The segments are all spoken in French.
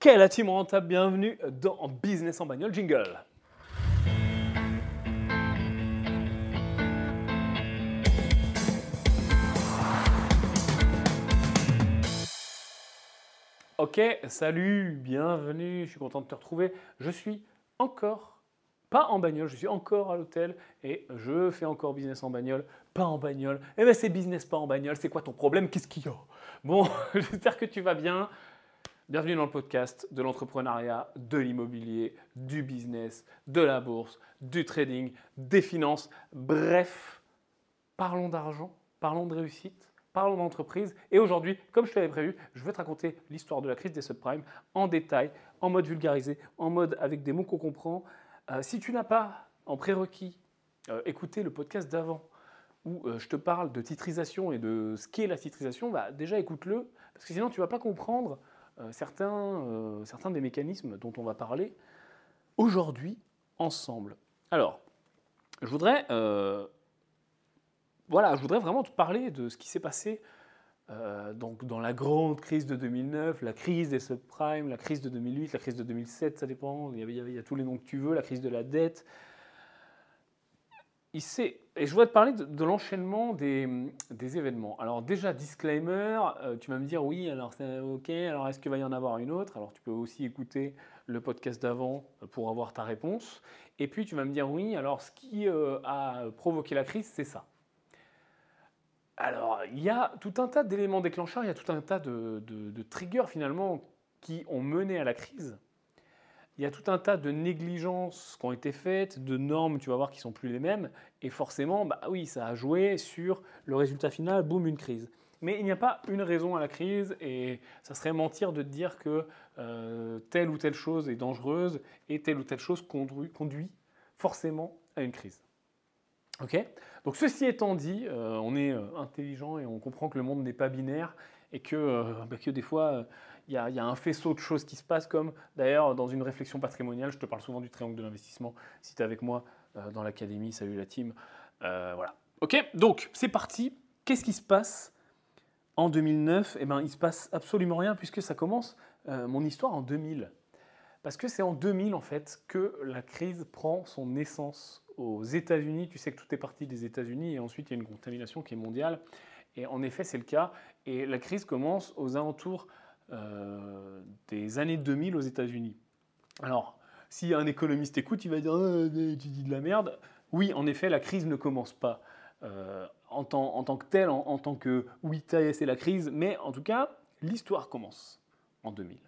Quelle team rentable? Bienvenue dans Business en bagnole Jingle. Ok, salut, bienvenue, je suis content de te retrouver. Je suis encore pas en bagnole, je suis encore à l'hôtel et je fais encore business en bagnole, pas en bagnole. Eh bien c'est business pas en bagnole, c'est quoi ton problème? Qu'est-ce qu'il y a? Bon, j'espère que tu vas bien. Bienvenue dans le podcast de l'entrepreneuriat, de l'immobilier, du business, de la bourse, du trading, des finances. Bref, parlons d'argent, parlons de réussite, parlons d'entreprise. Et aujourd'hui, comme je te l'avais prévu, je vais te raconter l'histoire de la crise des subprimes en détail, en mode vulgarisé, en mode avec des mots qu'on comprend. Euh, si tu n'as pas en prérequis euh, écouté le podcast d'avant, où euh, je te parle de titrisation et de ce qu'est la titrisation, bah, déjà écoute-le, parce que sinon tu ne vas pas comprendre certains, euh, certains des mécanismes dont on va parler aujourd'hui ensemble. Alors, je voudrais, euh, vraiment te parler de ce qui s'est passé dans la grande crise de 2009, la crise des subprimes, la crise de 2008, la crise de 2007, ça dépend, il y, il y a tous les noms que tu veux, la crise de la dette, il sait, et je voudrais te parler de, l'enchaînement des, événements. Alors déjà, disclaimer, euh, tu vas me dire oui, alors c'est ok, alors est-ce qu'il va y en avoir une autre? Alors tu peux aussi écouter le podcast d'avant euh, pour avoir ta réponse. Et puis tu vas me dire oui, alors ce qui euh, a provoqué la crise, c'est ça. Alors il y a tout un tas d'éléments déclencheurs, il y a tout un tas de, de triggers finalement qui ont mené à la crise il y a tout un tas de négligences qui ont été faites, de normes, tu vas voir, qui sont plus les mêmes. Et forcément, bah oui, ça a joué sur le résultat final, boum, une crise. Mais il n'y a pas une raison à la crise et ça serait mentir de dire que euh, telle ou telle chose est dangereuse et telle ou telle chose conduit, conduit forcément à une crise. Ok? Donc ceci étant dit, euh, on est euh, intelligent et on comprend que le monde n'est pas binaire et que, bah, que des fois il y, a, un faisceau de choses qui se passent, comme d'ailleurs dans une réflexion patrimoniale, je te parle souvent du triangle de l'investissement. Si tu es avec moi euh, dans l'académie, salut la team. Euh, voilà. Ok, donc c'est parti. Qu'est-ce qui se passe en 2009 Eh bien, il se passe absolument rien puisque ça commence euh, mon histoire en 2000. Parce que c'est en 2000 en fait que la crise prend son essence aux États-Unis. Tu sais que tout est parti des États-Unis et ensuite il y a une contamination qui est mondiale. Et en effet, c'est le cas. Et la crise commence aux alentours des années 2000 aux États-Unis. Alors, si un économiste écoute, il va dire oh, tu dis de la merde. Oui, en effet, la crise ne commence pas euh, en, tant, en, tant, que telle, en, tant que oui, c'est la crise, mais en tout cas, l'histoire commence en 2000.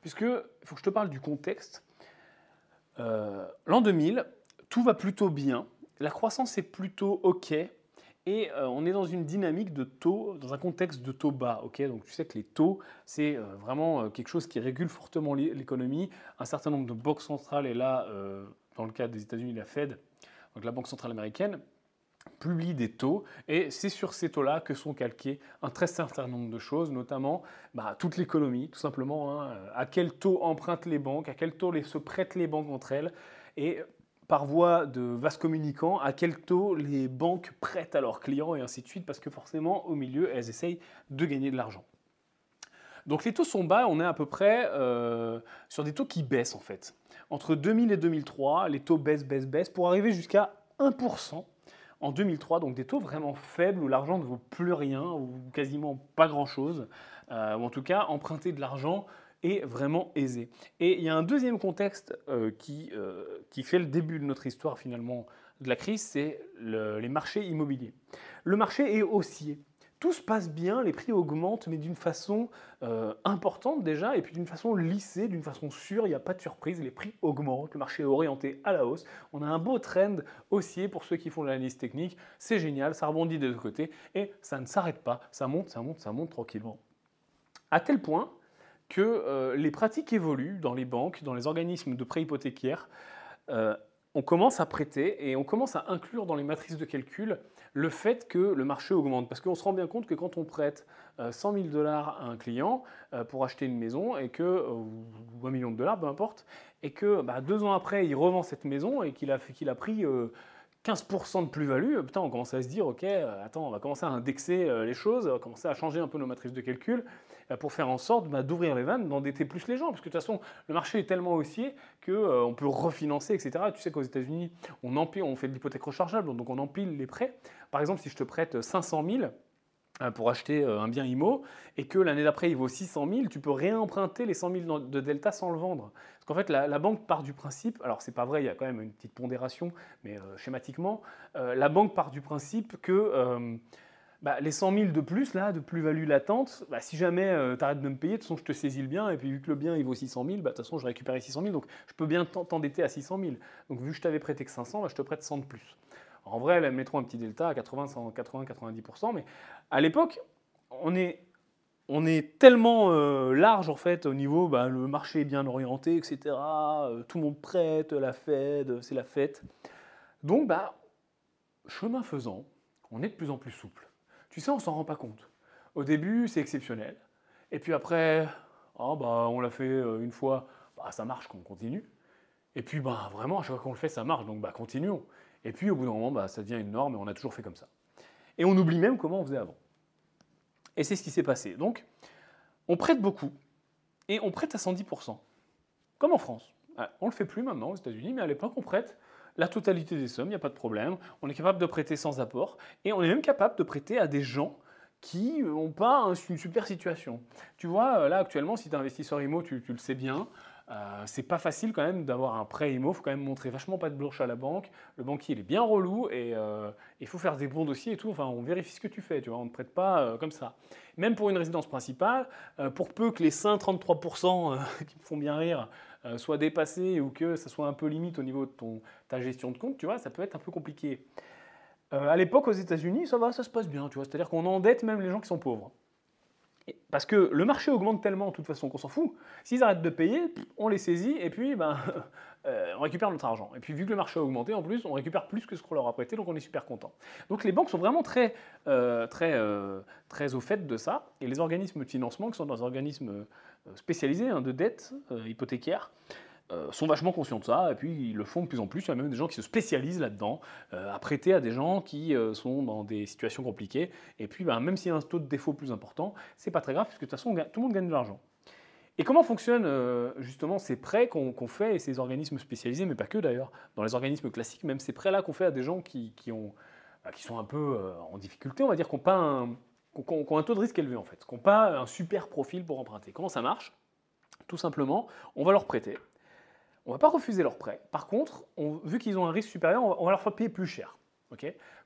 Puisque, il faut que je te parle du contexte. Euh, l'an 2000, tout va plutôt bien, la croissance est plutôt OK, et euh, on est dans une dynamique de taux, dans un contexte de taux bas. ok? Donc tu sais que les taux, c'est euh, vraiment euh, quelque chose qui régule fortement l'économie. Un certain nombre de banques centrales, et là, dans le cas des États-Unis, la Fed, donc la Banque centrale américaine, publie des taux et c'est sur ces taux-là que sont calqués un très certain nombre de choses, notamment bah, toute l'économie, tout simplement. Hein. à quel taux empruntent les banques, à quel taux les, se prêtent les banques entre elles. Par voie de vases communicants à quel taux les banques prêtent à leurs clients et ainsi de suite, parce que forcément, au milieu, elles essayent de gagner de l'argent. Donc les taux sont bas, on est à peu près euh, sur des taux qui baissent en fait. Entre 2000 et 2003, les taux baissent, baissent, baissent, pour arriver jusqu'à 1% en 2003, donc des taux vraiment faibles où l'argent ne vaut plus rien, ou quasiment pas grand-chose, euh, ou en tout cas emprunter de l'argent est vraiment aisé. Et il y a un deuxième contexte euh, qui, euh, qui fait le début de notre histoire finalement de la crise, c'est les marchés immobiliers. Le marché est haussier. Tout se passe bien, les prix augmentent, mais d'une façon euh, importante déjà, et puis d'une façon lissée, d'une façon sûre, il n'y a pas de surprise, les prix augmentent, le marché est orienté à la hausse. On a un beau trend haussier pour ceux qui font l'analyse technique, c'est génial, ça rebondit de deux côtés, et ça ne s'arrête pas, ça monte, ça monte, ça monte tranquillement. À tel point que euh, les pratiques évoluent dans les banques, dans les organismes de prêts hypothécaires. Euh, on commence à prêter et on commence à inclure dans les matrices de calcul le fait que le marché augmente. Parce qu'on se rend bien compte que quand on prête 100 euh, 000 dollars à un client pour acheter une maison, et que, ou 1 million de dollars, peu importe, et que bah, deux ans après, il revend cette maison et qu'il a, qu'il a pris 15% de plus-value, putain, on commence à se dire, ok, euh, attends, on va commencer à indexer euh, les choses, on va commencer à changer un peu nos matrices de calcul euh, pour faire en sorte bah, d'ouvrir les vannes, d'endetter plus les gens, parce que de toute façon, le marché est tellement haussier qu'on peut refinancer, etc. Tu sais qu'aux États-Unis, on, on fait de l'hypothèque rechargeable, donc on empile les prêts. Par exemple, si je te prête 500 000, pour acheter un bien IMO et que l'année d'après il vaut 600 000, tu peux réemprunter les 100 000 de delta sans le vendre. Parce qu'en fait, la, banque part du principe, alors c'est pas vrai, il y a quand même une petite pondération, mais euh, schématiquement, euh, la banque part du principe que euh, bah, les 100 000 de plus, là, de plus-value latente, bah, si jamais tu arrêtes de me payer, de toute façon je te saisis le bien, et puis vu que le bien il vaut 600 000, bah, de toute façon je récupère 600 000, donc je peux bien t'endetter à 600 000. Donc vu que je t'avais prêté que 500, je te prête 100 de plus. En vrai, mettront un petit delta à 80-90%, mais à l'époque, on est, tellement euh, large en fait au niveau, bah, le marché est bien orienté, etc. Euh, tout le monde prête, la Fed, c'est la fête. Donc, bah, chemin faisant, on est de plus en plus souple. Tu sais, on s'en rend pas compte. Au début, c'est exceptionnel. Et puis après, oh, bah, on l'a fait euh, une fois, ça marche, qu'on continue. Et puis, vraiment, à chaque fois qu'on le fait, ça marche, donc continuons. Et puis au bout d'un moment, bah, ça devient une norme et on a toujours fait comme ça. Et on oublie même comment on faisait avant. Et c'est ce qui s'est passé. Donc, on prête beaucoup et on prête à 110%, comme en France. Ah, on ne le fait plus maintenant aux États-Unis, mais à l'époque, on prête la totalité des sommes, il n'y a pas de problème. On est capable de prêter sans apport et on est même capable de prêter à des gens qui n'ont pas une super situation. Tu vois, là actuellement, si tu es investisseur IMO, tu, tu le sais bien, euh, c'est pas facile quand même d'avoir un prêt IMO, il faut quand même montrer vachement pas de blanche à la banque. Le banquier il est bien relou et euh, il faut faire des bons dossiers et tout. Enfin, on vérifie ce que tu fais, tu vois, on ne prête pas euh, comme ça. Même pour une résidence principale, pour peu que les 5-33% qui me font bien rire soient dépassés ou que ça soit un peu limite au niveau de ton, ta gestion de compte, tu vois, ça peut être un peu compliqué. à l'époque, aux États-Unis, ça va, ça se passe bien, tu vois. C'est-à-dire qu'on endette même les gens qui sont pauvres. Parce que le marché augmente tellement, de toute façon, qu'on s'en fout. S'ils arrêtent de payer, on les saisit et puis ben, euh, on récupère notre argent. Et puis vu que le marché a augmenté, en plus, on récupère plus que ce qu'on leur a prêté, donc on est super content. Donc les banques sont vraiment très, euh, très, euh, très au fait de ça. Et les organismes de financement, qui sont des organismes spécialisés hein, de dette hypothécaire, euh, sont vachement conscients de ça, et puis ils le font de plus en plus. Il y a même des gens qui se spécialisent là-dedans, euh, à prêter à des gens qui euh, sont dans des situations compliquées. Et puis, ben, même s'il y a un taux de défaut plus important, c'est pas très grave, puisque de toute façon, tout le monde gagne de l'argent. Et comment fonctionnent justement ces prêts qu'on fait et ces organismes spécialisés, mais pas que d'ailleurs, dans les organismes classiques, même ces prêts-là qu'on fait à des gens qui, ont, qui sont un peu en difficulté, on va dire, qui pas un, ont un taux de risque élevé en fait, qui n'ont pas un super profil pour emprunter. Comment ça marche? Tout simplement, on va leur prêter on va pas refuser leur prêt. Par contre, vu qu'ils ont un risque supérieur, on va, leur faire payer plus cher.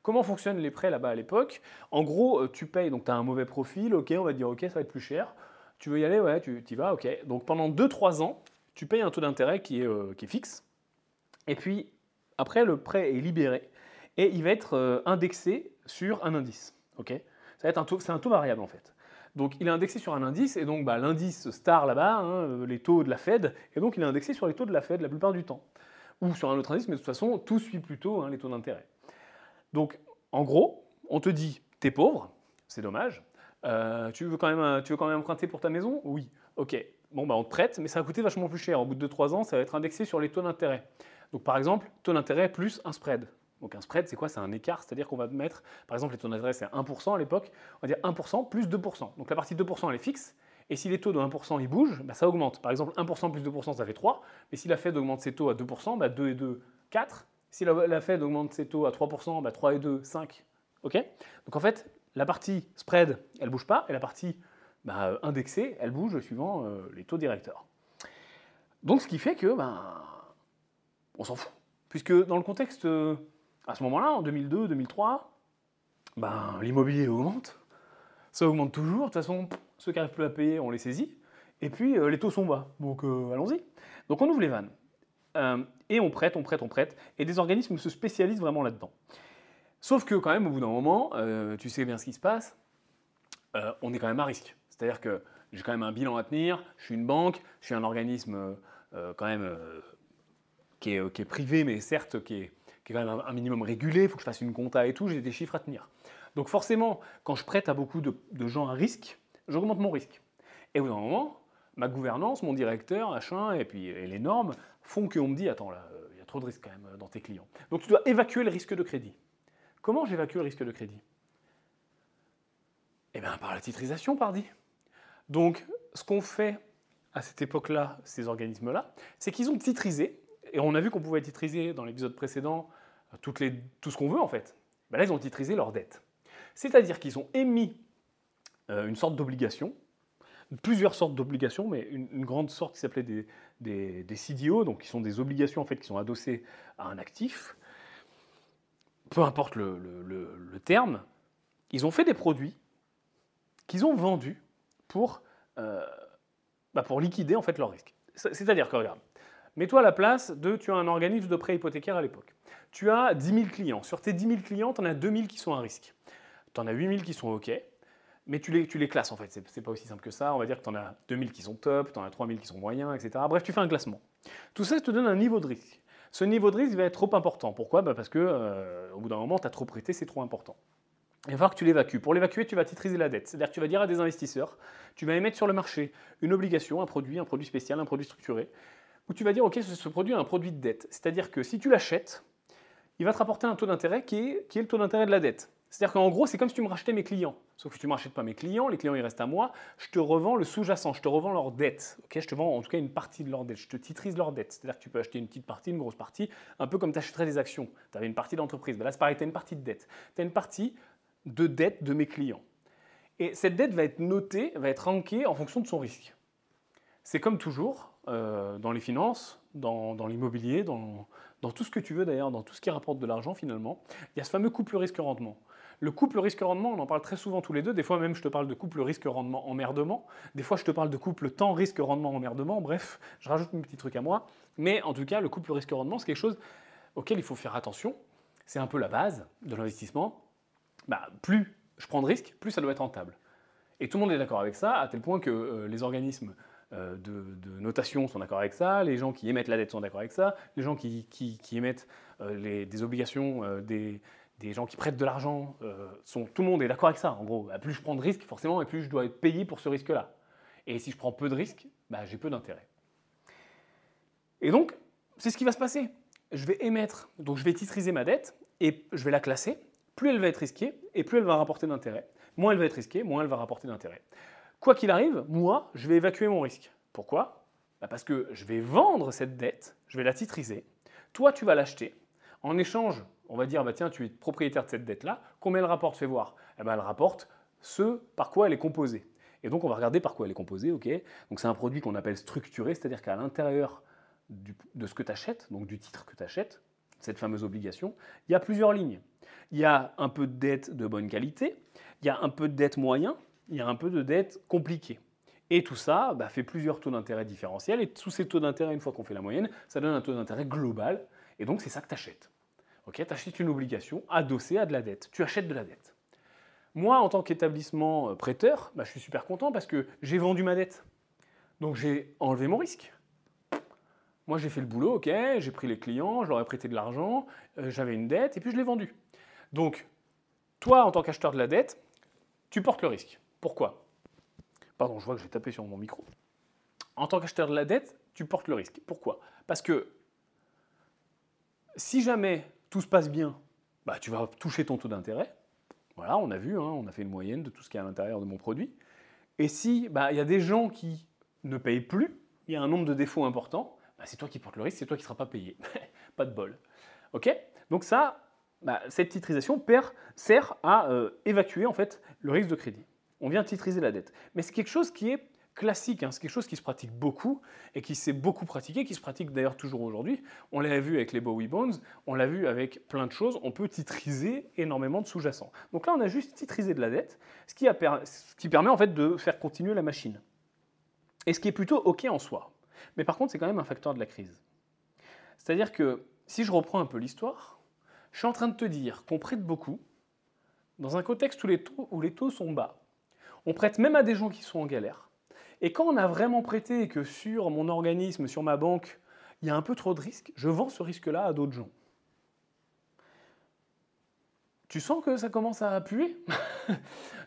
Comment fonctionnent les prêts là-bas à l'époque? En gros, euh, tu payes, donc tu as un mauvais profil, ok, on va te dire ok, ça va être plus cher. Tu veux y aller, ouais, tu y vas, ok. Donc pendant 2-3 ans, tu payes un taux d'intérêt qui, est, euh, qui est fixe. Et puis, après, le prêt est libéré et il va être euh, indexé sur un indice. ok? Ça un taux, c'est un taux variable en fait. Donc il est indexé sur un indice, et donc bah, l'indice star là-bas, hein, euh, les taux de la Fed, et donc il est indexé sur les taux de la Fed la plupart du temps. Ou sur un autre indice, mais de toute façon, tout suit plutôt hein, les taux d'intérêt. Donc en gros, on te dit, t'es pauvre, c'est dommage, euh, tu, veux quand même, euh, tu emprunter pour ta maison? Oui, ok. Bon, bah on te prête, mais ça va coûter vachement plus cher. Au bout de 2-3 ans, ça va être indexé sur les taux d'intérêt. Donc par exemple, taux d'intérêt plus un spread. Donc un spread, c'est quoi? C'est un écart, c'est-à-dire qu'on va mettre, par exemple, les taux d'intérêt, c'est 1% à l'époque, on va dire 1% plus 2%. Donc la partie 2%, elle est fixe, et si les taux de 1% ils bougent, bah, ça augmente. Par exemple, 1% plus 2%, ça fait 3, mais si la Fed augmente ses taux à 2%, bah, 2 et 2, 4. Si la, Fed augmente ses taux à 3%, bah, 3 et 2, 5. Ok? Donc en fait, la partie spread, elle bouge pas, et la partie bah, indexée, elle bouge suivant euh, les taux directeurs. Donc ce qui fait que, ben, on s'en fout. Puisque dans le contexte euh, à ce moment-là, en 2002, 2003, ben, l'immobilier augmente. Ça augmente toujours. De toute façon, ceux qui n'arrivent plus à payer, on les saisit. Et puis, euh, les taux sont bas. Donc, euh, allons-y. Donc, on ouvre les vannes. Euh, et on prête, on prête, on prête. Et des organismes se spécialisent vraiment là-dedans. Sauf que, quand même, au bout d'un moment, tu sais bien ce qui se passe, on est quand même à risque. C'est-à-dire que j'ai quand même un bilan à tenir, je suis une banque, je suis un organisme quand même qui est, qui, est, privé, mais certes qui est, quand même un minimum régulé, il faut que je fasse une compta et tout, j'ai des chiffres à tenir. Donc forcément, quand je prête à beaucoup de, gens à risque, j'augmente mon risque. Et au bout d'un moment, ma gouvernance, mon directeur, machin, et puis les normes font qu'on me dit, attends là, il y a trop de risques quand même euh, dans tes clients. Donc tu dois évacuer le risque de crédit. Comment j'évacue le risque de crédit? Eh bien par la titrisation, pardi. Donc ce qu'on fait à cette époque-là, ces organismes-là, c'est qu'ils ont titrisé, et on a vu qu'on pouvait titriser dans l'épisode précédent euh, tout ce qu'on veut en fait. Ben là, ils ont titrisé leurs dettes. C'est-à-dire qu'ils ont émis euh, une sorte d'obligation, plusieurs sortes d'obligations, mais une, grande sorte qui s'appelait des, CDO, donc qui sont des obligations en fait qui sont adossées à un actif. Peu importe le, terme, ils ont fait des produits qu'ils ont vendus pour, euh, bah liquider en fait leur risque. C'est-à-dire que regarde, mets-toi à la place de tu as un organisme de prêt hypothécaire à l'époque. Tu as 10 000 clients. Sur tes 10 000 clients, tu en as 2 000 qui sont à risque. Tu en as 8 000 qui sont OK mais tu les, tu les classes en fait. C'est, n'est pas aussi simple que ça. On va dire que tu en as 2000 qui sont top, tu en as 3000 qui sont moyens, etc. Bref, tu fais un classement. Tout ça, ça te donne un niveau de risque. Ce niveau de risque va être trop important. Pourquoi? Bah Parce que euh, au bout d'un moment, tu as trop prêté, c'est trop important. Il va falloir que tu l'évacues. Pour l'évacuer, tu vas titriser la dette. C'est-à-dire que tu vas dire à des investisseurs, tu vas émettre sur le marché une obligation, un produit, un produit spécial, un produit structuré, où tu vas dire, OK, ce, produit est un produit de dette. C'est-à-dire que si tu l'achètes, il va te rapporter un taux d'intérêt qui est, qui est le taux d'intérêt de la dette. C'est-à-dire qu'en gros, c'est comme si tu me rachetais mes clients. Sauf que tu ne m'achètes pas mes clients, les clients ils restent à moi, je te revends le sous-jacent, je te revends leur dette. Ok, je te vends en tout cas une partie de leur dette, je te titrise leur dette. C'est-à-dire que tu peux acheter une petite partie, une grosse partie, un peu comme tu achèterais des actions. Tu avais une partie d'entreprise, ben là c'est pareil, tu as une partie de dette. Tu as une partie de dette de mes clients. Et cette dette va être notée, va être rankée en fonction de son risque. C'est comme toujours euh, dans les finances, dans, l'immobilier, dans, tout ce que tu veux d'ailleurs, dans tout ce qui rapporte de l'argent finalement, il y a ce fameux couple risque-rendement. Le couple risque-rendement, on en parle très souvent tous les deux. Des fois même, je te parle de couple risque-rendement-emmerdement. Des fois, je te parle de couple temps risque-rendement-emmerdement. Bref, je rajoute un petit truc à moi. Mais en tout cas, le couple risque-rendement, c'est quelque chose auquel il faut faire attention. C'est un peu la base de l'investissement. Bah, plus je prends de risques, plus ça doit être rentable. Et tout le monde est d'accord avec ça, à tel point que euh, les organismes euh, de, notation sont d'accord avec ça, les gens qui émettent la dette sont d'accord avec ça, les gens qui, émettent euh, des obligations, des, des gens qui prêtent de l'argent, euh, sont, tout le monde est d'accord avec ça. En gros, bah, plus je prends de risques, forcément, et plus je dois être payé pour ce risque-là. Et si je prends peu de risques, bah, j'ai peu d'intérêt. Et donc, c'est ce qui va se passer. Je vais émettre, donc je vais titriser ma dette, et je vais la classer. Plus elle va être risquée, et plus elle va rapporter d'intérêt. Moins elle va être risquée, moins elle va rapporter d'intérêt. Quoi qu'il arrive, moi, je vais évacuer mon risque. Pourquoi? Bah, Parce que je vais vendre cette dette, je vais la titriser. Toi, tu vas l'acheter. En échange, on va dire, bah, tiens, tu es propriétaire de cette dette-là, combien elle rapporte Fais voir. Eh ben, elle rapporte ce par quoi elle est composée. Et donc, on va regarder par quoi elle est composée. ok? Donc, c'est un produit qu'on appelle structuré, c'est-à-dire qu'à l'intérieur de ce que tu achètes, donc du titre que tu achètes, cette fameuse obligation, il y a plusieurs lignes. Il y a un peu de dette de bonne qualité, il y a un peu de dette moyen, il y a un peu de dette compliquée. Et tout ça bah, fait plusieurs taux d'intérêt différentiels. Et tous ces taux d'intérêt, une fois qu'on fait la moyenne, ça donne un taux d'intérêt global. Et donc, c'est ça que tu achètes. Ok, tu achètes une obligation adossée à de la dette. Tu achètes de la dette. Moi, en tant qu'établissement euh, prêteur, bah, je suis super content parce que j'ai vendu ma dette. Donc j'ai enlevé mon risque. Moi, j'ai fait le boulot, ok, j'ai pris les clients, je leur ai prêté de l'argent, euh, j'avais une dette et puis je l'ai vendue. Donc, toi, en tant qu'acheteur de la dette, tu portes le risque. Pourquoi? Pardon, je vois que j'ai tapé sur mon micro. En tant qu'acheteur de la dette, tu portes le risque. Pourquoi? Parce que si jamais tout se passe bien, bah, tu vas toucher ton taux d'intérêt. Voilà, on a vu, hein, on a fait une moyenne de tout ce qui est à l'intérieur de mon produit. Et si bah, il y a des gens qui ne payent plus, il y a un nombre de défauts importants, bah, c'est toi qui portes le risque, c'est toi qui ne seras pas payé. pas de bol. Ok? Donc ça, cette titrisation sert à euh, évacuer en fait le risque de crédit. On vient titriser la dette. Mais c'est quelque chose qui est classique, hein. c'est quelque chose qui se pratique beaucoup et qui s'est beaucoup pratiqué, qui se pratique d'ailleurs toujours aujourd'hui. On l'a vu avec les Bowie Bones, on l'a vu avec plein de choses, on peut titriser énormément de sous-jacents. Donc là, on a juste titrisé de la dette, ce qui, permet en fait de faire continuer la machine. Et ce qui est plutôt OK en soi. Mais par contre, c'est quand même un facteur de la crise. C'est-à-dire que si je reprends un peu l'histoire, je suis en train de te dire qu'on prête beaucoup dans un contexte où les taux sont bas. On prête même à des gens qui sont en galère. Et quand on a vraiment prêté que sur mon organisme, sur ma banque, il y a un peu trop de risques, je vends ce risque-là à d'autres gens. Tu sens que ça commence à puer?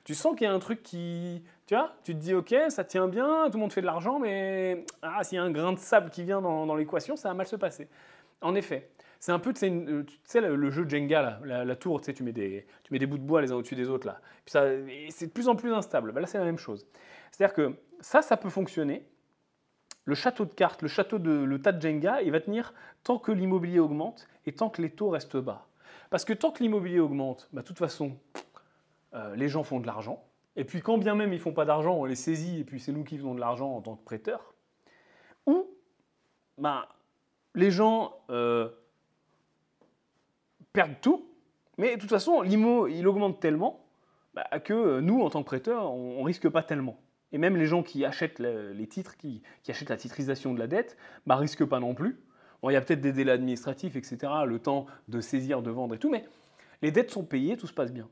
Tu sens qu'il y a un truc qui... Tu te dis, ok, ça tient bien, tout le monde fait de l'argent, mais ah, s'il y a un grain de sable qui vient dans, dans l'équation, ça va mal se passer. En effet. C'est un peu, tu sais, le, jeu Jenga, la, tour, tu, mets des, tu mets des bouts de bois les uns au-dessus des autres, là. Puis ça, c'est de plus en plus instable. Bah, là, c'est la même chose. C'est-à-dire que ça, ça peut fonctionner. Le château de cartes, le château le tas de Jenga, il va tenir tant que l'immobilier augmente et tant que les taux restent bas. Parce que tant que l'immobilier augmente, bah, de toute façon, euh, les gens font de l'argent. Et puis quand bien même ils font pas d'argent, on les saisit et puis c'est nous qui faisons de l'argent en tant que prêteurs. Ou bah, les gens euh, perdent tout, mais de toute façon l'IMO il augmente tellement bah, que nous en tant que prêteurs on, ne risque pas tellement. Et même les gens qui achètent les titres, qui, achètent la titrisation de la dette, bah, risquent pas non plus. Bon, il y a peut-être des délais administratifs, etc., le temps de saisir, de vendre et tout, mais les dettes sont payées, tout se passe bien.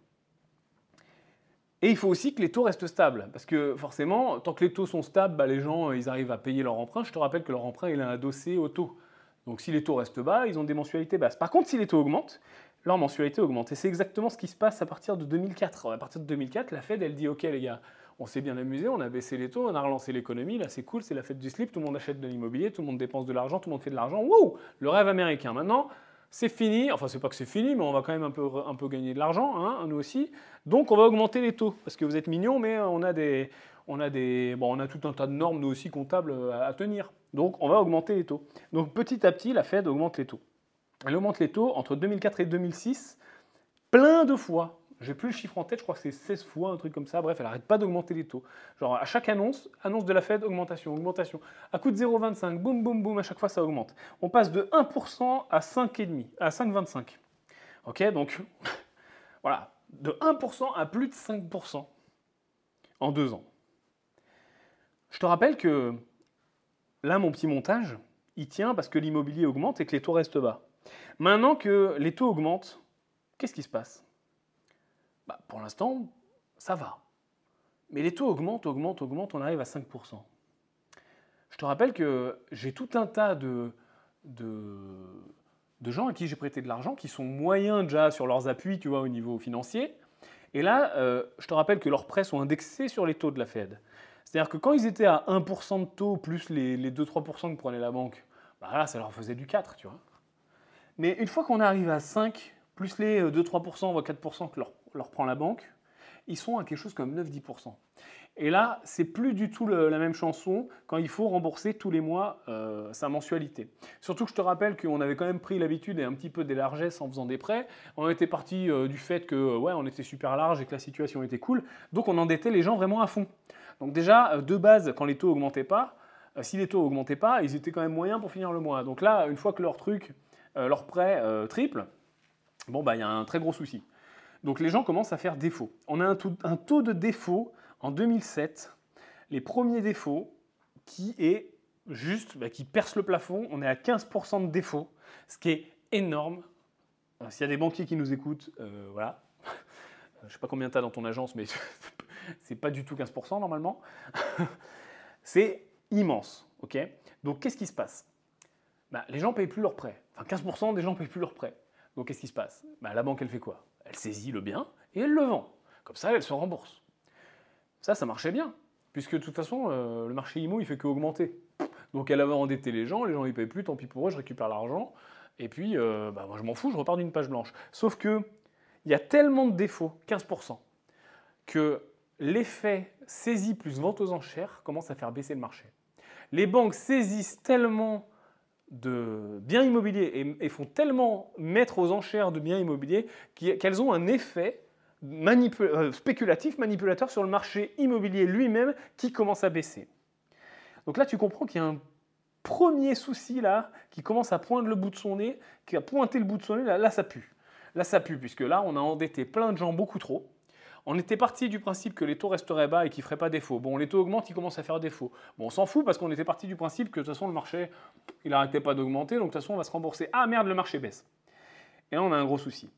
Et il faut aussi que les taux restent stables, parce que forcément, tant que les taux sont stables, bah, les gens ils arrivent à payer leur emprunt. Je te rappelle que leur emprunt il est adossé au taux. Donc si les taux restent bas, ils ont des mensualités basses. Par contre, si les taux augmentent, leur mensualité augmente. Et c'est exactement ce qui se passe à partir de 2004. À partir de 2004, la Fed, elle dit OK les gars, on s'est bien amusé, on a baissé les taux, on a relancé l'économie, là c'est cool, c'est la fête du slip, tout le monde achète de l'immobilier, tout le monde dépense de l'argent, tout le monde fait de l'argent. Wouh Le rêve américain. Maintenant, c'est fini, enfin c'est pas que c'est fini, mais on va quand même un peu, un peu gagner de l'argent, hein, nous aussi. Donc on va augmenter les taux, parce que vous êtes mignons, mais on a, des, on, a des, bon, on a tout un tas de normes, nous aussi, comptables euh, à, tenir. Donc on va augmenter les taux. Donc petit à petit, la Fed augmente les taux. Elle augmente les taux entre 2004 et 2006 plein de fois. J'ai plus le chiffre en tête, je crois que c'est 16 fois, un truc comme ça. Bref, elle n'arrête pas d'augmenter les taux. Genre, à chaque annonce, annonce de la Fed, augmentation, augmentation. À coup de 0,25, boum, boum, boum, à chaque fois, ça augmente. On passe de 1% à 5,5, à 5,25. Ok, donc, voilà, de 1% à plus de 5% en deux ans. Je te rappelle que là, mon petit montage, il tient parce que l'immobilier augmente et que les taux restent bas. Maintenant que les taux augmentent, qu'est-ce qui se passe? Bah, pour l'instant, ça va. Mais les taux augmentent, augmentent, augmentent, on arrive à 5%. Je te rappelle que j'ai tout un tas de, gens à qui j'ai prêté de l'argent qui sont moyens déjà sur leurs appuis, tu vois, au niveau financier. Et là, euh, je te rappelle que leurs prêts sont indexés sur les taux de la Fed. C'est-à-dire que quand ils étaient à 1% de taux plus les, 2-3% que prenait la banque, bah là, ça leur faisait du 4, tu vois. Mais une fois qu'on arrive à 5, plus les 2-3%, voire 4% que leur leur prend la banque, ils sont à quelque chose comme 9-10%. Et là, c'est plus du tout la même chanson quand il faut rembourser tous les mois euh, sa mensualité. Surtout que je te rappelle qu'on avait quand même pris l'habitude et un petit peu des largesses en faisant des prêts. On était parti euh, du fait que ouais, on était super large et que la situation était cool, donc on endettait les gens vraiment à fond. Donc déjà, euh, de base, quand les taux augmentaient pas, si les taux augmentaient pas, ils étaient quand même moyens pour finir le mois. Donc là, une fois que leur truc, leur prêt triple, bon bah il y a un très gros souci. Donc les gens commencent à faire défaut. On a un taux, de défaut en 2007, les premiers défauts qui est juste, bah, qui perce le plafond. On est à 15% de défaut, ce qui est énorme. Euh, s'il y a des banquiers qui nous écoutent, euh, voilà. Je ne sais pas combien tu as dans ton agence, mais c'est pas du tout 15% normalement. c'est immense, ok? Donc qu'est-ce qui se passe? Bah, Les gens payent plus leurs prêts. Enfin 15% des gens payent plus leurs prêts. Donc qu'est-ce qui se passe? Bah, La banque, elle fait quoi? Elle saisit le bien et elle le vend. Comme ça, elle se rembourse. Ça, ça marchait bien, puisque de toute façon, euh, le marché IMO, il fait qu'augmenter. Donc elle avait endetté les gens, les gens ne payent plus, tant pis pour eux, je récupère l'argent, et puis euh, bah, moi je m'en fous, je repars d'une page blanche. Sauf que il y a tellement de défauts, 15%, que l'effet saisie plus vente aux enchères commence à faire baisser le marché. Les banques saisissent tellement de biens immobiliers et, font tellement mettre aux enchères de biens immobiliers qu'elles ont un effet euh, spéculatif, manipulateur sur le marché immobilier lui-même qui commence à baisser. Donc là, tu comprends qu'il y a un premier souci là qui commence à poindre le bout de son nez, qui a pointé le bout de son nez, là, là ça pue. Là ça pue, puisque là on a endetté plein de gens beaucoup trop. On était parti du principe que les taux resteraient bas et qu'ils ne feraient pas défaut. Bon, les taux augmentent, ils commencent à faire défaut. Bon, on s'en fout parce qu'on était parti du principe que de toute façon le marché, il n'arrêtait pas d'augmenter, donc de toute façon on va se rembourser. Ah merde, le marché baisse. Et là on a un gros souci.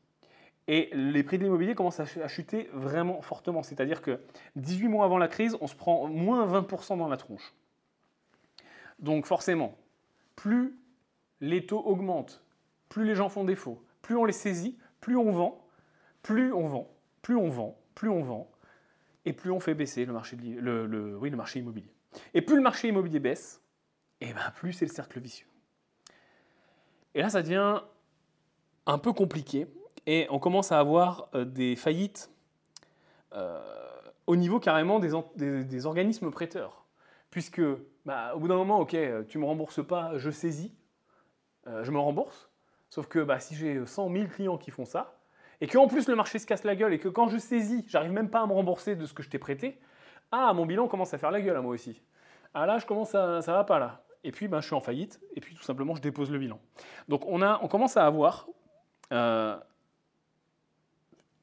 Et les prix de l'immobilier commencent à chuter vraiment fortement. C'est-à-dire que 18 mois avant la crise, on se prend moins 20% dans la tronche. Donc forcément, plus les taux augmentent, plus les gens font défaut, plus on les saisit, plus on vend, plus on vend, plus on vend, plus on vend, et plus on fait baisser le marché, immobilier. Et plus le marché immobilier baisse, et ben plus c'est le cercle vicieux. Et là, ça devient un peu compliqué et on commence à avoir euh, des faillites euh, au niveau carrément des, des, organismes prêteurs. Puisque, bah, au bout d'un moment, ok, tu me rembourses pas, je saisis, euh, je me rembourse. Sauf que bah, si j'ai 100 000 clients qui font ça, et qu'en plus le marché se casse la gueule, et que quand je saisis, j'arrive même pas à me rembourser de ce que je t'ai prêté, ah, mon bilan commence à faire la gueule à moi aussi. Ah là, je commence à, ça va pas là. Et puis, ben, je suis en faillite, et puis tout simplement, je dépose le bilan. Donc, on, a, on commence à avoir, euh,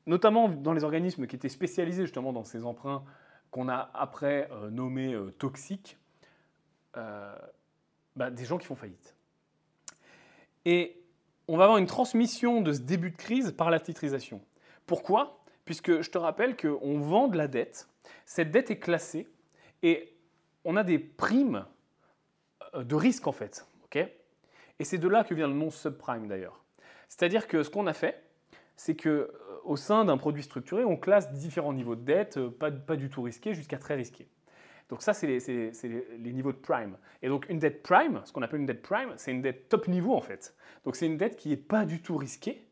notamment dans les organismes qui étaient spécialisés justement dans ces emprunts qu'on a après euh, nommés euh, toxiques, bah, des gens qui font faillite. Et on va avoir une transmission de ce début de crise par la titrisation. Pourquoi? Puisque je te rappelle qu'on vend de la dette, cette dette est classée et on a des primes euh, de risque en fait. et c'est de là que vient le nom subprime d'ailleurs. C'est-à-dire que ce qu'on a fait, c'est que euh, sein d'un produit structuré, on classe différents niveaux de dette, euh, pas, pas du tout risqués jusqu'à très risqués. Donc ça, c'est les, niveaux de prime. Et donc une dette prime, ce qu'on appelle une dette prime, c'est une dette top niveau en fait. Donc c'est une dette qui n'est pas du tout risquée.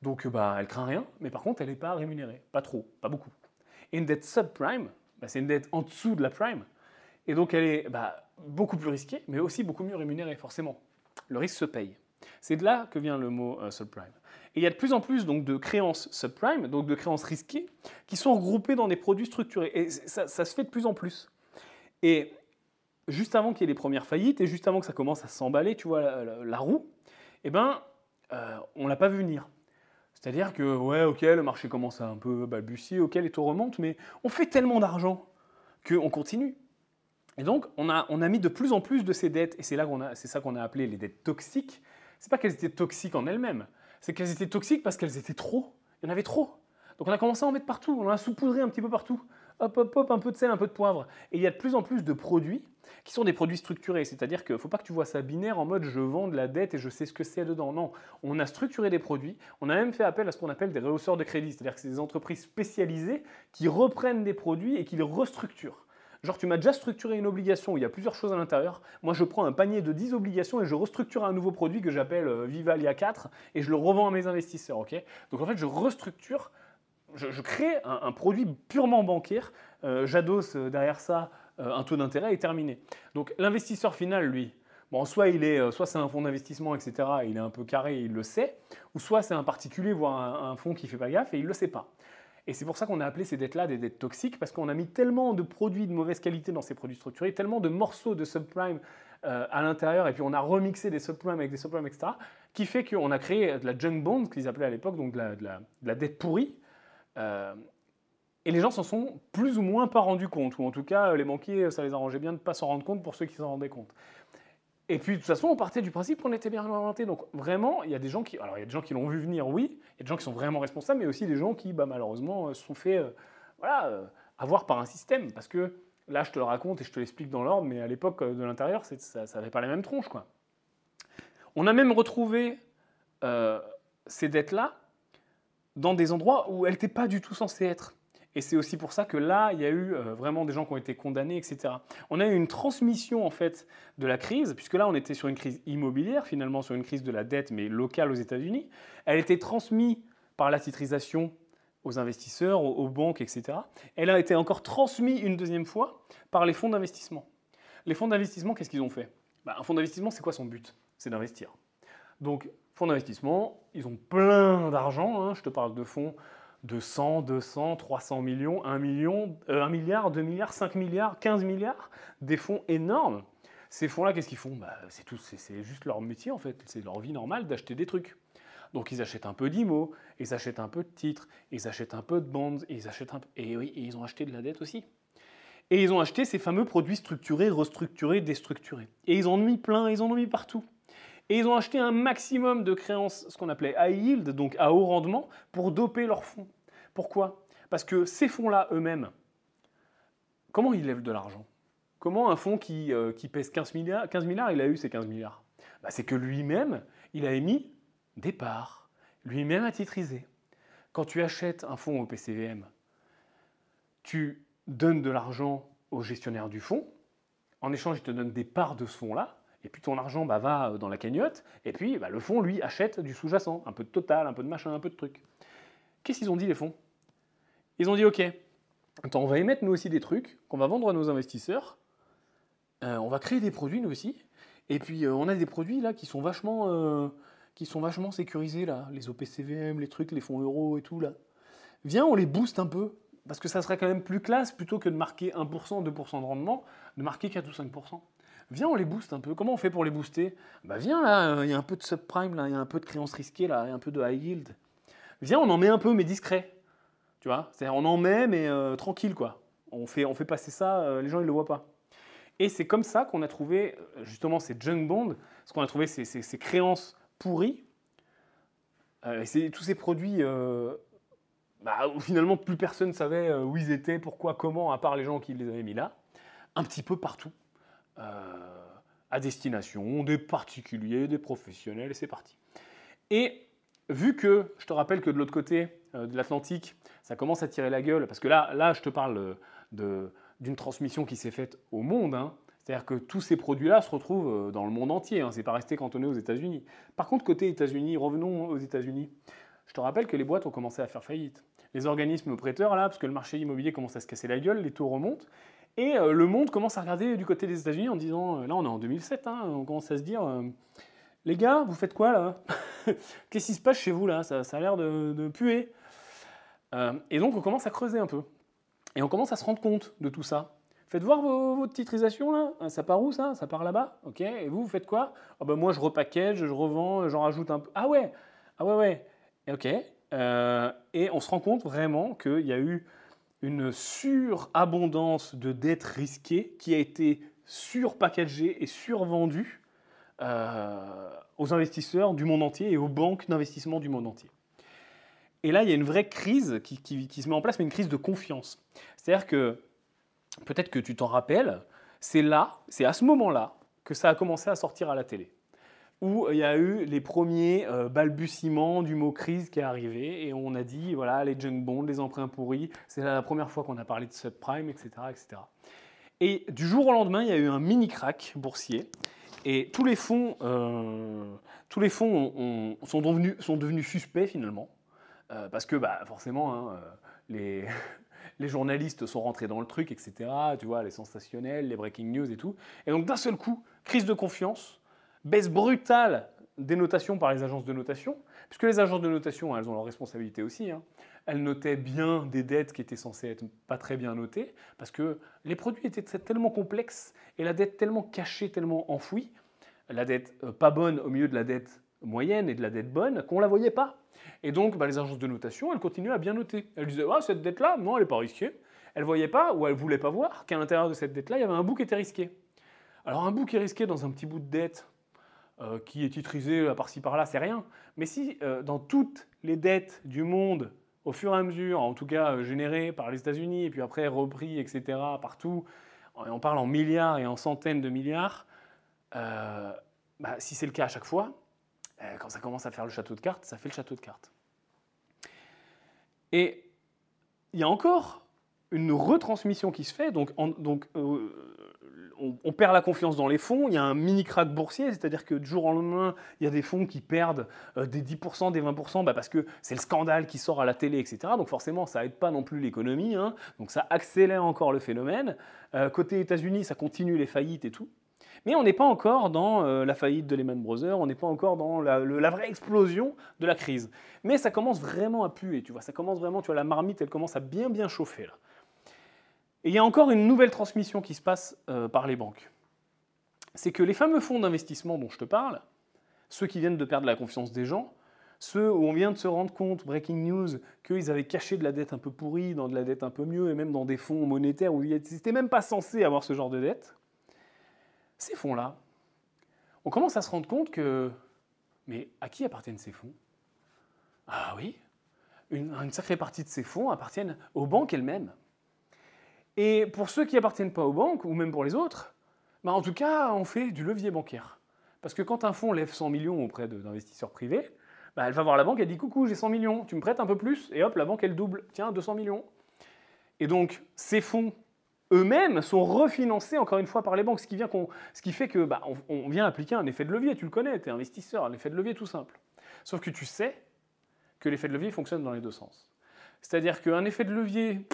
Donc bah, elle craint rien, mais par contre, elle n'est pas rémunérée. Pas trop, pas beaucoup. Et une dette subprime, bah, c'est une dette en dessous de la prime. Et donc elle est bah, beaucoup plus risquée, mais aussi beaucoup mieux rémunérée, forcément. Le risque se paye. C'est de là que vient le mot euh, subprime. Et il y a de plus en plus donc, de créances subprime, donc de créances risquées, qui sont regroupées dans des produits structurés. Et ça, se fait de plus en plus. Et juste avant qu'il y ait les premières faillites, et juste avant que ça commence à s'emballer, tu vois, la, roue, eh ben, euh, on l'a pas vu venir. C'est-à-dire que, ouais, ok, le marché commence à un peu balbutier, ok, les taux remontent, mais on fait tellement d'argent qu'on continue. Et donc, on a, on a mis de plus en plus de ces dettes, et c'est là qu'on a, c'est ça qu'on a appelé les dettes toxiques. C'est pas qu'elles étaient toxiques en elles-mêmes, c'est qu'elles étaient toxiques parce qu'elles étaient trop. Il y en avait trop. Donc on a commencé à en mettre partout, on a saupoudré un petit peu partout. Hop, hop, hop, un peu de sel, un peu de poivre. Et il y a de plus en plus de produits qui sont des produits structurés. C'est-à-dire qu'il ne faut pas que tu vois ça binaire en mode je vends de la dette et je sais ce que c'est dedans. Non, on a structuré des produits. On a même fait appel à ce qu'on appelle des rehausseurs de crédit. C'est-à-dire que c'est des entreprises spécialisées qui reprennent des produits et qui les restructurent. Genre, tu m'as déjà structuré une obligation où il y a plusieurs choses à l'intérieur. Moi, je prends un panier de 10 obligations et je restructure un nouveau produit que j'appelle euh, Vivalia 4 et je le revends à mes investisseurs. ok? Donc, en fait, je restructure, je, crée un, produit purement bancaire. Euh, J'adosse euh, derrière ça un taux d'intérêt et terminé. Donc, l'investisseur final, lui, Bon, soit il est, soit c'est un fonds d'investissement, etc. il est un peu carré, et il le sait, ou soit c'est un particulier, voire un, un fonds qui fait pas gaffe et il le sait pas. Et c'est pour ça qu'on a appelé ces dettes-là des dettes toxiques, parce qu'on a mis tellement de produits de mauvaise qualité dans ces produits structurés, tellement de morceaux de subprime euh, à l'intérieur, et puis on a remixé des subprimes avec des subprimes, etc., qui fait qu'on a créé de la junk bond, qu'ils appelaient à l'époque, donc de la, dette pourrie. Euh, et les gens s'en sont plus ou moins pas rendus compte, ou en tout cas, les banquiers, ça les arrangeait bien de ne pas s'en rendre compte pour ceux qui s'en rendaient compte. Et puis, de toute façon, on partait du principe qu'on était bien orienté. Donc, vraiment, il y a des gens qui. Alors, il y a des gens qui l'ont vu venir, oui. Il y a des gens qui sont vraiment responsables, mais aussi des gens qui, bah, malheureusement, euh, se sont fait euh, voilà, euh, avoir par un système. Parce que là, je te le raconte et je te l'explique dans l'ordre, mais à l'époque de l'intérieur, ça n'avait pas la même tronche. Quoi. On a même retrouvé ces dettes-là dans des endroits où elles n'étaient pas du tout censées être. Et c'est aussi pour ça que là, il y a eu euh, vraiment des gens qui ont été condamnés, etc. On a eu une transmission en fait de la crise, puisque là, on était sur une crise immobilière, finalement sur une crise de la dette, mais locale aux États-Unis. Elle était transmise par la titrisation aux investisseurs, aux, banques, etc. Elle a été encore transmise une deuxième fois par les fonds d'investissement. Les fonds d'investissement, qu'est-ce qu'ils ont fait? Bah, Un fonds d'investissement, c'est quoi son but? C'est d'investir. Donc, fonds d'investissement, ils ont plein d'argent. Hein. je te parle de fonds de 100, 200, 300 millions, 1 million, 1 euh, milliard, 2 milliards, 5 milliards, 15 milliards, des fonds énormes. Ces fonds-là, qu'est-ce qu'ils font? Bah, C'est tout, c'est juste leur métier en fait, c'est leur vie normale d'acheter des trucs. Donc ils achètent un peu d'IMO, ils achètent un peu de titres, ils achètent un peu de bonds, ils achètent un peu... et oui, et ils ont acheté de la dette aussi. Et ils ont acheté ces fameux produits structurés, restructurés, déstructurés. Et ils en ont mis plein, ils en ont mis partout. Et ils ont acheté un maximum de créances, ce qu'on appelait high yield, donc à haut rendement, pour doper leurs fonds. Pourquoi? Parce que ces fonds-là eux-mêmes, comment ils lèvent de l'argent? Comment un fonds qui, euh, pèse 15 milliards, 15 milliards, il a eu ces 15 milliards? Bah, C'est que lui-même, il a émis des parts, lui-même a titrisé. Quand tu achètes un fonds au PCVM, tu donnes de l'argent au gestionnaire du fonds, en échange, il te donne des parts de ce fonds-là, et puis ton argent bah, va dans la cagnotte, et puis bah, le fonds, lui, achète du sous-jacent, un peu de total, un peu de machin, un peu de truc. Qu'est-ce qu'ils ont dit les fonds? Ils ont dit, ok, on va émettre nous aussi des trucs qu'on va vendre à nos investisseurs, euh, on va créer des produits nous aussi, et puis euh, on a des produits là qui sont vachement, euh, qui sont vachement sécurisés là, les OPCVM, les trucs, les fonds euros et tout là. Viens, on les booste un peu, parce que ça serait quand même plus classe plutôt que de marquer 1%, 2% de rendement, de marquer 4 ou 5%. Viens, on les booste un peu. Comment on fait pour les booster? Bah viens là, il y a un peu de subprime là, il y a un peu de créances risquées là, il y a un peu de high yield. Viens, on en met un peu mais discret. Tu vois? C'est-à-dire on en met mais euh, tranquille quoi. On fait, on fait passer ça, euh, les gens ils le voient pas. Et c'est comme ça qu'on a trouvé euh, justement ces junk bonds, ce qu'on a trouvé ces, ces, créances pourries. tous ces produits bah, où finalement plus personne ne savait où ils étaient, pourquoi, comment, à part les gens qui les avaient mis là, un petit peu partout. À destination des particuliers, des professionnels, et c'est parti. Et vu que, je te rappelle que de l'autre côté euh, de l'Atlantique, ça commence à tirer la gueule, parce que là, là je te parle d'une transmission qui s'est faite au monde, hein. c'est-à-dire que tous ces produits-là se retrouvent euh, dans le monde entier, hein, c'est pas resté cantonné aux États-Unis. Par contre, côté États-Unis, revenons aux États-Unis, je te rappelle que les boîtes ont commencé à faire faillite. Les organismes prêteurs, là, parce que le marché immobilier commence à se casser la gueule, les taux remontent, et euh, le monde commence à regarder du côté des États-Unis en disant, là on est en 2007, hein, on commence à se dire, les gars, vous faites quoi là? Qu'est-ce qui se passe chez vous là? Ça, a l'air de, puer. Euh, et donc on commence à creuser un peu. Et on commence à se rendre compte de tout ça. Faites voir vos, titrisations là. Ah, ça part où ça? Ça part là-bas? Ok. Et vous, vous faites quoi? Ah, bah, Moi je repackage, je revends, j'en rajoute un peu. Ah ouais Ah ouais, ouais. ok. Euh, et on se rend compte vraiment qu'il y a eu une surabondance de dettes risquées qui a été surpackagée et survendue euh, aux investisseurs du monde entier et aux banques d'investissement du monde entier. Et là, il y a une vraie crise qui, se met en place, mais une crise de confiance. C'est-à-dire que, peut-être que tu t'en rappelles, c'est là, c'est à ce moment-là que ça a commencé à sortir à la télé, où il y a eu les premiers euh, balbutiements du mot crise qui est arrivé, et on a dit, voilà, les junk bonds, les emprunts pourris, c'est la première fois qu'on a parlé de subprime, etc., etc. Et du jour au lendemain, il y a eu un mini crack boursier, et tous les fonds, euh, tous les fonds sont, devenus, suspects finalement, euh, parce que bah, forcément, hein, les, journalistes sont rentrés dans le truc, etc. Tu vois, les sensationnels, les breaking news et tout. Et donc d'un seul coup, crise de confiance, baisse brutale des notations par les agences de notation, puisque les agences de notation, elles ont leur responsabilité aussi. Hein. Elles notaient bien des dettes qui étaient censées être pas très bien notées, parce que les produits étaient tellement complexes et la dette tellement cachée, tellement enfouie, la dette euh, pas bonne au milieu de la dette moyenne et de la dette bonne, qu'on la voyait pas. Et donc, bah, les agences de notation, elles continuaient à bien noter. Elles disaient, ah, cette dette-là, non, elle n'est pas risquée. Elles ne voyaient pas, ou elles ne voulaient pas voir, qu'à l'intérieur de cette dette-là, il y avait un bout qui était risqué. Alors, un bout qui est risqué dans un petit bout de dette, euh, qui est titrisé par-ci par-là, c'est rien. Mais si euh, dans toutes les dettes du monde, au fur et à mesure, en tout cas euh, générées par les États-Unis, et puis après repris, etc., partout, on parle en milliards et en centaines de milliards, bah, si c'est le cas à chaque fois, quand ça commence à faire le château de cartes, ça fait le château de cartes. Et il y a encore une retransmission qui se fait, donc, donc on, perd la confiance dans les fonds, il y a un mini crack boursier, c'est-à-dire que du jour au lendemain, il y a des fonds qui perdent euh, des 10%, des 20%, bah, parce que c'est le scandale qui sort à la télé, etc. Donc forcément, ça aide pas non plus l'économie, hein. donc ça accélère encore le phénomène. Euh, côté États-Unis, ça continue les faillites et tout. Mais on n'est pas encore dans euh, la faillite de Lehman Brothers, on n'est pas encore dans la, la, vraie explosion de la crise. Mais ça commence vraiment à puer, tu vois, ça commence vraiment, tu vois, la marmite, elle commence à bien bien chauffer là. Et il y a encore une nouvelle transmission qui se passe euh, par les banques. C'est que les fameux fonds d'investissement dont je te parle, ceux qui viennent de perdre la confiance des gens, ceux où on vient de se rendre compte, breaking news, qu'ils avaient caché de la dette un peu pourrie, dans de la dette un peu mieux, et même dans des fonds monétaires où ils n'étaient même pas censés avoir ce genre de dette, ces fonds-là, on commence à se rendre compte que, mais à qui appartiennent ces fonds? Ah oui, une, une sacrée partie de ces fonds appartiennent aux banques elles-mêmes. Et pour ceux qui appartiennent pas aux banques, ou même pour les autres, bah en tout cas, on fait du levier bancaire. Parce que quand un fonds lève 100 millions auprès d'investisseurs privés, bah elle va voir la banque, elle dit Coucou, j'ai 100 millions, tu me prêtes un peu plus Et hop, la banque, elle double. Tiens, 200 millions. Et donc, ces fonds eux-mêmes sont refinancés encore une fois par les banques, ce qui, fait que bah, on, vient appliquer un effet de levier, tu le connais, tu es investisseur, un effet de levier tout simple. Sauf que tu sais que l'effet de levier fonctionne dans les deux sens. C'est-à-dire qu'un effet de levier,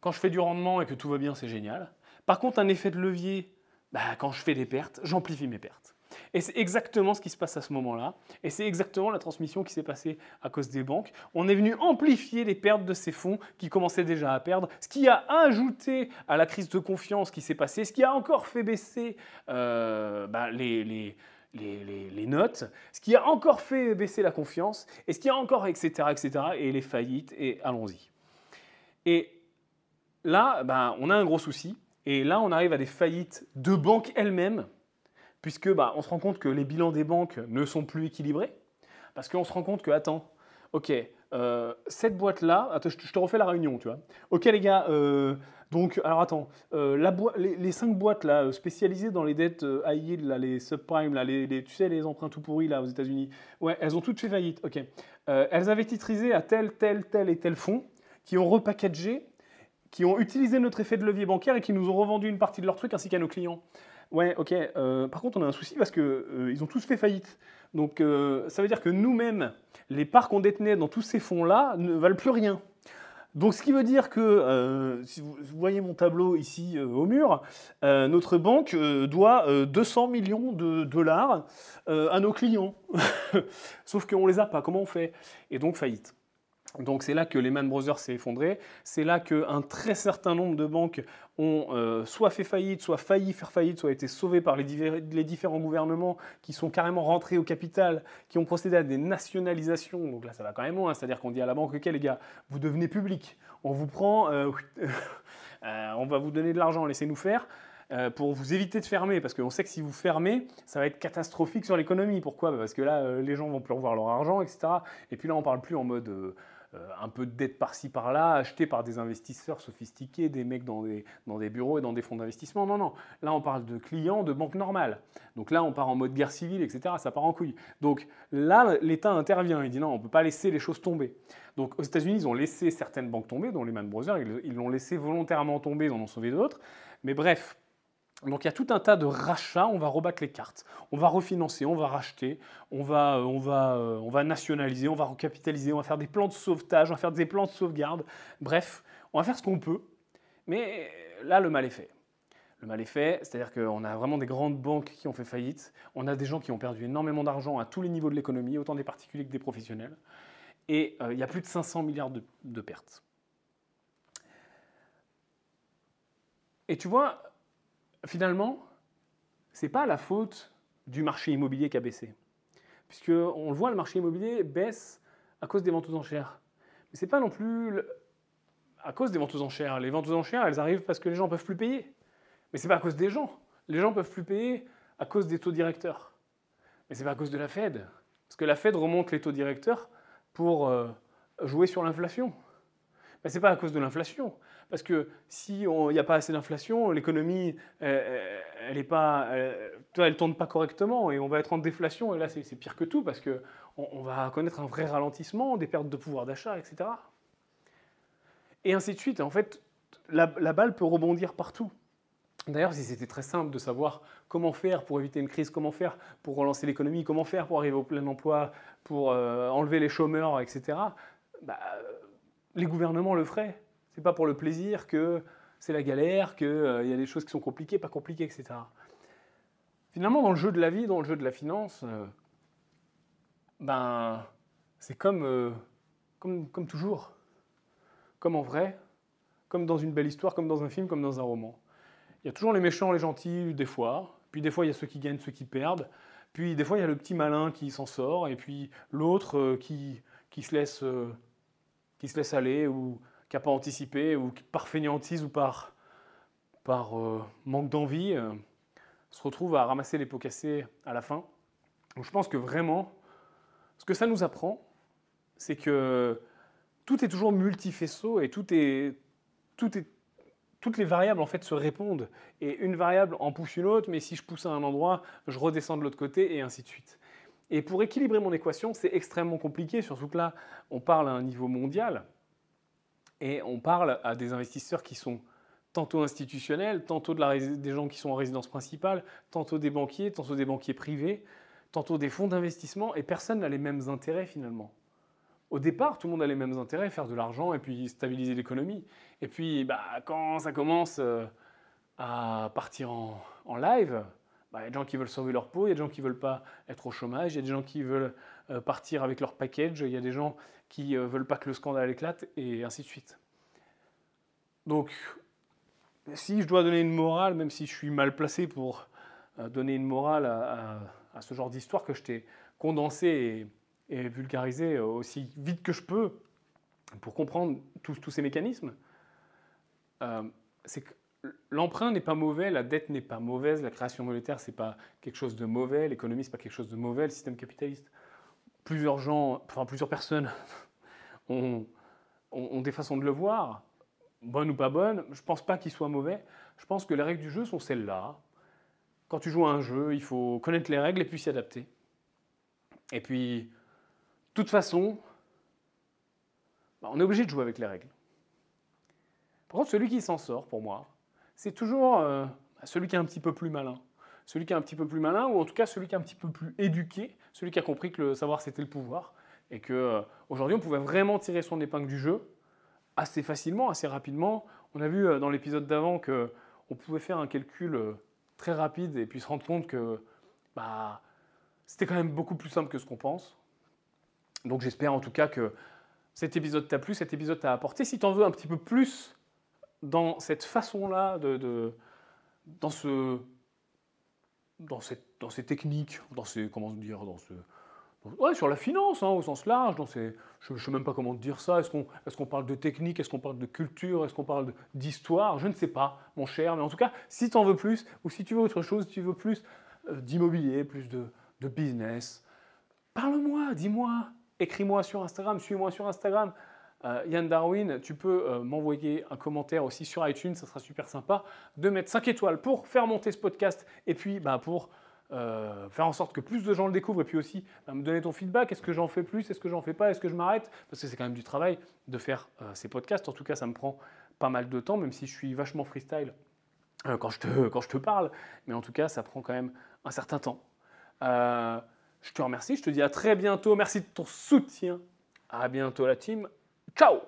quand je fais du rendement et que tout va bien, c'est génial. Par contre, un effet de levier, bah, quand je fais des pertes, j'amplifie mes pertes. Et c'est exactement ce qui se passe à ce moment-là. Et c'est exactement la transmission qui s'est passée à cause des banques. On est venu amplifier les pertes de ces fonds qui commençaient déjà à perdre, ce qui a ajouté à la crise de confiance qui s'est passée, ce qui a encore fait baisser euh, bah, les, les les, notes, ce qui a encore fait baisser la confiance, et ce qui a encore, etc., etc., et les faillites, et allons-y. Et là, ben, on a un gros souci, et là, on arrive à des faillites de banques elles-mêmes, puisque bah, on se rend compte que les bilans des banques ne sont plus équilibrés, parce qu'on se rend compte que, attends, ok, euh, cette boîte-là, je te refais la réunion, tu vois. Ok les gars, euh, donc, alors attends, euh, la les, cinq boîtes là, spécialisées dans les dettes high yield, là, les subprimes, là, les, tu sais, les emprunts tout pourris là, aux États-Unis, ouais, elles ont toutes fait faillite, ok. elles avaient titrisé à tel, tel, tel et tel fonds, qui ont repackagé, qui ont utilisé notre effet de levier bancaire et qui nous ont revendu une partie de leurs trucs ainsi qu'à nos clients. Ouais, ok. par contre, on a un souci parce qu'ils ils ont tous fait faillite. Donc euh, ça veut dire que nous-mêmes, les parts qu'on détenait dans tous ces fonds-là ne valent plus rien. Donc ce qui veut dire que, euh, si vous, voyez mon tableau ici euh, au mur, notre banque doit 200 millions de dollars à nos clients. Sauf qu'on ne les a pas, comment on fait? Et donc faillite. Donc c'est là que Lehman Brothers s'est effondré, c'est là qu'un très certain nombre de banques ont euh, soit fait faillite, soit failli faire faillite, soit été sauvées par les, différents gouvernements qui sont carrément rentrés au capital, qui ont procédé à des nationalisations. Donc là ça va quand même loin, c'est-à-dire qu'on dit à la banque, ok les gars, vous devenez public, on vous prend, euh, euh, on va vous donner de l'argent, laissez-nous faire. pour vous éviter de fermer, parce qu'on sait que si vous fermez, ça va être catastrophique sur l'économie. Pourquoi? Parce que là, les gens vont plus revoir leur argent, etc. Et puis là, on parle plus en mode un peu de dette par-ci par-là, achetée par des investisseurs sophistiqués, des mecs dans des, dans des bureaux et dans des fonds d'investissement. Non, non. Là, on parle de clients de banques normales. Donc là, on part en mode guerre civile, etc. Ça part en couille. Donc là, l'État intervient. Il dit non, on ne peut pas laisser les choses tomber. Donc aux États-Unis, ils ont laissé certaines banques tomber, dont les Man Brothers. Ils l'ont laissé volontairement tomber, ils en ont sauvé d'autres. Mais bref, donc il y a tout un tas de rachats, on va rebattre les cartes, on va refinancer, on va racheter, on va, euh, euh, on va nationaliser, on va recapitaliser, on va faire des plans de sauvetage, on va faire des plans de sauvegarde. Bref, on va faire ce qu'on peut. Mais là, le mal est fait. Le mal est fait, c'est-à-dire qu'on a vraiment des grandes banques qui ont fait faillite, on a des gens qui ont perdu énormément d'argent à tous les niveaux de l'économie, autant des particuliers que des professionnels, et euh, il y a plus de 500 milliards de pertes. Et tu vois, finalement, ce n'est pas la faute du marché immobilier qui a baissé. Puisque on le voit, le marché immobilier baisse à cause des ventes aux enchères. Mais ce n'est pas non plus à cause des ventes aux enchères. Les ventes aux enchères, elles arrivent parce que les gens ne peuvent plus payer. Mais ce n'est pas à cause des gens. Les gens ne peuvent plus payer à cause des taux directeurs. Mais ce n'est pas à cause de la Fed. Parce que la Fed remonte les taux directeurs pour euh, jouer sur l'inflation. Mais ce n'est pas à cause de l'inflation. Parce que s'il n'y a pas assez d'inflation, l'économie, ne pas, elle, tourne pas correctement et on va être en déflation. Et là, c'est pire que tout parce qu'on on va connaître un vrai ralentissement, des pertes de pouvoir d'achat, etc. Et ainsi de suite. En fait, la, balle peut rebondir partout. D'ailleurs, si c'était très simple de savoir comment faire pour éviter une crise, comment faire pour relancer l'économie, comment faire pour arriver au plein emploi, pour euh, enlever les chômeurs, etc., bah, les gouvernements le feraient. C'est pas pour le plaisir que c'est la galère, qu'il euh, y a des choses qui sont compliquées, pas compliquées, etc. Finalement, dans le jeu de la vie, dans le jeu de la finance, euh, ben, c'est comme, euh, comme, comme toujours. Comme en vrai, comme dans une belle histoire, comme dans un film, comme dans un roman. Il y a toujours les méchants, les gentils, des fois. Puis des fois, il y a ceux qui gagnent, ceux qui perdent. Puis des fois, il y a le petit malin qui s'en sort. Et puis l'autre qui, qui, se laisse, qui se laisse aller ou qui n'a pas anticipé, ou qui par fainéantise ou par, par euh, manque d'envie, euh, se retrouve à ramasser les pots cassés à la fin. Donc je pense que vraiment, ce que ça nous apprend, c'est que tout est toujours multifaisceau et toutes les variables en fait se répondent. Et une variable en pousse une autre, mais si je pousse à un endroit, je redescends de l'autre côté et ainsi de suite. Et pour équilibrer mon équation, c'est extrêmement compliqué, surtout que là, on parle à un niveau mondial. Et on parle à des investisseurs qui sont tantôt institutionnels, tantôt des gens qui sont en résidence principale, tantôt des banquiers, tantôt des banquiers privés, tantôt des fonds d'investissement, et personne n'a les mêmes intérêts finalement. Au départ, tout le monde a les mêmes intérêts, faire de l'argent et puis stabiliser l'économie. Et puis, bah, quand ça commence euh, à partir en, live, bah, il y a des gens qui veulent sauver leur peau, il y a des gens qui ne veulent pas être au chômage, il y a des gens qui veulent euh, partir avec leur package, il y a des gens qui ne euh, veulent pas que le scandale éclate, et ainsi de suite. Donc, si je dois donner une morale, même si je suis mal placé pour euh, donner une morale à, ce genre d'histoire que je t'ai condensé et, vulgarisé aussi vite que je peux pour comprendre tous, ces mécanismes, euh, c'est que l'emprunt n'est pas mauvais, la dette n'est pas mauvaise, la création monétaire c'est pas quelque chose de mauvais, l'économie c'est pas quelque chose de mauvais, le système capitaliste. Plusieurs gens, enfin plusieurs personnes ont des façons de le voir bonne ou pas bonne, je pense pas qu'il soit mauvais. Je pense que les règles du jeu sont celles-là. Quand tu joues à un jeu, il faut connaître les règles et puis s'y adapter. Et puis, de toute façon, bah, on est obligé de jouer avec les règles. Par contre, celui qui s'en sort, pour moi, c'est toujours euh, celui qui est un petit peu plus malin. Celui qui est un petit peu plus malin, ou en tout cas celui qui est un petit peu plus éduqué, celui qui a compris que le savoir c'était le pouvoir, et qu'aujourd'hui aujourd'hui on pouvait vraiment tirer son épingle du jeu, assez facilement, assez rapidement. On a vu euh, dans l'épisode d'avant qu'on pouvait faire un calcul euh, très rapide et puis se rendre compte que bah, c'était quand même beaucoup plus simple que ce qu'on pense. Donc j'espère en tout cas que cet épisode t'a plu, cet épisode t'a apporté. Si tu en veux un petit peu plus dans cette façon-là, de, dans, ce, dans, dans ces techniques, dans ces, comment dire, dans ce, Ouais, sur la finance, hein, au sens large. je ne sais même pas comment dire ça. Est-ce qu'on est qu'on parle de technique Est-ce qu'on parle de culture Est-ce qu'on parle d'histoire Je ne sais pas, mon cher. Mais en tout cas, si tu en veux plus, ou si tu veux autre chose, si tu veux plus euh, d'immobilier, plus de, business, parle-moi, dis-moi. Écris-moi sur Instagram, suis-moi sur Instagram. Euh, Yann Darwin, tu peux euh, m'envoyer un commentaire aussi sur iTunes, ça sera super sympa. De mettre 5 étoiles pour faire monter ce podcast et puis bah, pour euh, faire en sorte que plus de gens le découvrent et puis aussi bah, me donner ton feedback. Est-ce que j'en fais plus? Est-ce que j'en fais pas? Est-ce que je m'arrête? Parce que c'est quand même du travail de faire ces podcasts. En tout cas, ça me prend pas mal de temps, même si je suis vachement freestyle quand, je te, quand je te parle. Mais en tout cas, ça prend quand même un certain temps. je te remercie. Je te dis à très bientôt. Merci de ton soutien. À bientôt, la team. Ciao